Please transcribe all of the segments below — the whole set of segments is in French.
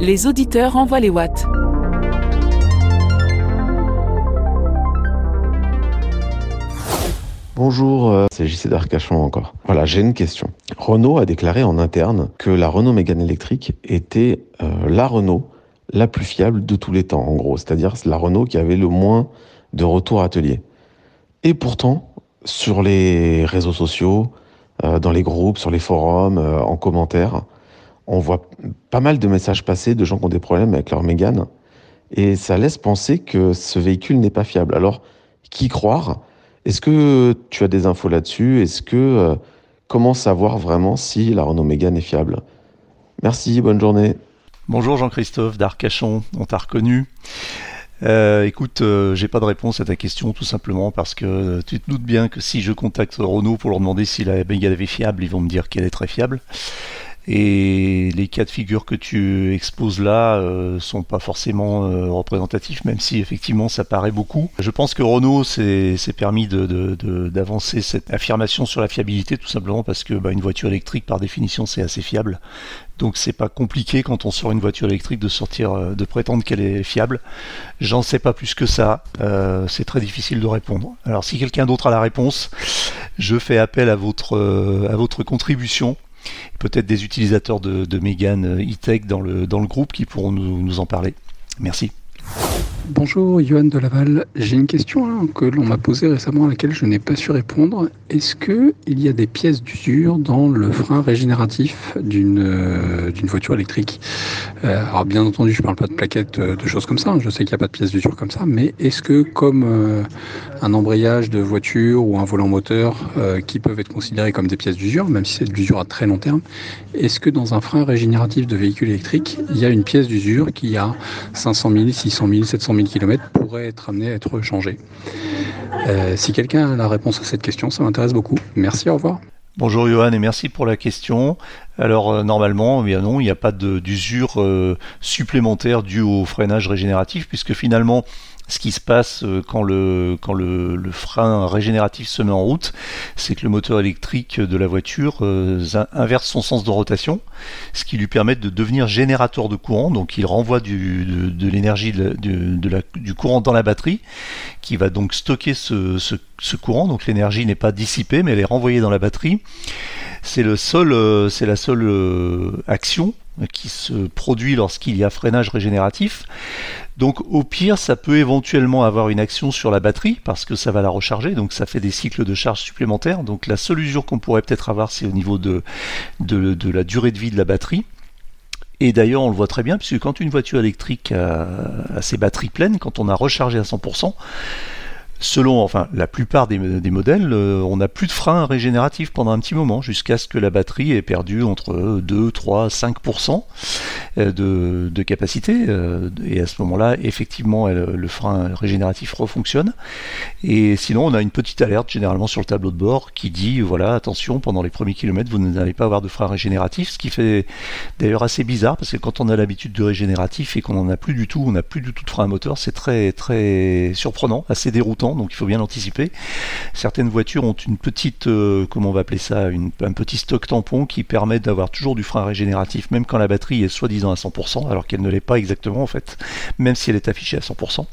Les auditeurs envoient les watts. Bonjour, euh, c'est JC d'Arcachon encore. Voilà, j'ai une question. Renault a déclaré en interne que la Renault Mégane électrique était euh, la Renault la plus fiable de tous les temps, en gros. C'est-à-dire la Renault qui avait le moins de retours atelier. Et pourtant, sur les réseaux sociaux, euh, dans les groupes, sur les forums, en commentaire, on voit pas mal de messages passer de gens qui ont des problèmes avec leur Mégane. Et ça laisse penser que ce véhicule n'est pas fiable. Alors, qui croire? Est-ce que tu as des infos là-dessus? Est-ce que euh, comment savoir vraiment si la Renault Mégane est fiable? Merci, bonne journée. Bonjour Jean-Christophe d'Arcachon, on t'a reconnu. Euh, écoute, euh, j'ai pas de réponse à ta question tout simplement parce que tu te doutes bien que si je contacte Renault pour leur demander si la Mégane est fiable, ils vont me dire qu'elle est très fiable. Et les cas de figure que tu exposes là euh, sont pas forcément euh, représentatifs, même si effectivement ça paraît beaucoup. Je pense que Renault s'est permis d'avancer de, de, cette affirmation sur la fiabilité tout simplement parce que bah, une voiture électrique par définition c'est assez fiable. Donc c'est pas compliqué quand on sort une voiture électrique de sortir, euh, de prétendre qu'elle est fiable. J'en sais pas plus que ça. Euh, c'est très difficile de répondre. Alors si quelqu'un d'autre a la réponse, je fais appel à votre, euh, à votre contribution peut-être des utilisateurs de, de Megan e-tech dans le, dans le groupe qui pourront nous, nous en parler. Merci. Bonjour, Johan de Laval. J'ai une question hein, que l'on m'a posée récemment à laquelle je n'ai pas su répondre. Est-ce qu'il y a des pièces d'usure dans le frein régénératif d'une euh, voiture électrique? Euh, Alors bien entendu, je ne parle pas de plaquettes, euh, de choses comme ça. Hein. Je sais qu'il n'y a pas de pièces d'usure comme ça. Mais est-ce que comme un embrayage de voiture ou un volant moteur qui peuvent être considérés comme des pièces d'usure, même si c'est de l'usure à très long terme, est-ce que dans un frein régénératif de véhicule électrique, il y a une pièce d'usure qui a 500 000, 600 000, 700 000 km pourrait être amené à être changé euh, Si quelqu'un a la réponse à cette question, ça m'intéresse beaucoup. Merci, au revoir. Bonjour Johan et merci pour la question. Alors euh, normalement, eh non, il n'y a pas d'usure euh, supplémentaire due au freinage régénératif puisque finalement ce qui se passe euh, quand le, frein régénératif se met en route, c'est que le moteur électrique de la voiture inverse son sens de rotation, ce qui lui permet de devenir générateur de courant, donc il renvoie de, l'énergie du courant dans la batterie, qui va donc stocker ce, courant, donc l'énergie n'est pas dissipée, mais elle est renvoyée dans la batterie. Euh, c'est la seule action qui se produit lorsqu'il y a freinage régénératif. Donc au pire, ça peut éventuellement avoir une action sur la batterie parce que ça va la recharger, donc ça fait des cycles de charge supplémentaires. Donc la seule usure qu'on pourrait peut-être avoir, c'est au niveau de, la durée de vie de la batterie. Et d'ailleurs, on le voit très bien, puisque quand une voiture électrique a ses batteries pleines, quand on a rechargé à 100%, selon enfin la plupart des, modèles, euh, on n'a plus de frein régénératif pendant un petit moment, jusqu'à ce que la batterie ait perdu entre 2, 3, 5% de, de, capacité. Euh, et à ce moment-là, effectivement, le frein régénératif refonctionne. Et sinon, on a une petite alerte généralement sur le tableau de bord qui dit voilà, attention, pendant les premiers kilomètres, vous n'allez pas avoir de frein régénératif, ce qui fait d'ailleurs assez bizarre parce que quand on a l'habitude de régénératif et qu'on n'en a plus du tout, on n'a plus du tout de frein à moteur, c'est très très surprenant, assez déroutant donc il faut bien l'anticiper. Certaines voitures ont une petite, euh, comment on va appeler ça, un petit stock tampon qui permet d'avoir toujours du frein régénératif, même quand la batterie est soi-disant à 100%, alors qu'elle ne l'est pas exactement en fait, même si elle est affichée à 100%.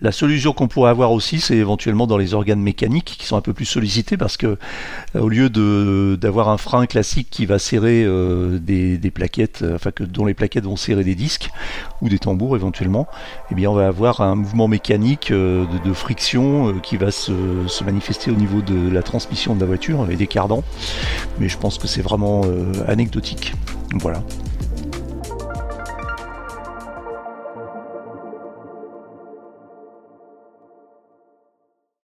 La solution qu'on pourrait avoir aussi, c'est éventuellement dans les organes mécaniques qui sont un peu plus sollicités parce que euh, au lieu d'avoir un frein classique qui va serrer euh, des, plaquettes, euh, enfin que dont les plaquettes vont serrer des disques ou des tambours éventuellement, eh bien on va avoir un mouvement mécanique de, friction qui va se, manifester au niveau de la transmission de la voiture et des cardans. Mais je pense que c'est vraiment anecdotique. Voilà.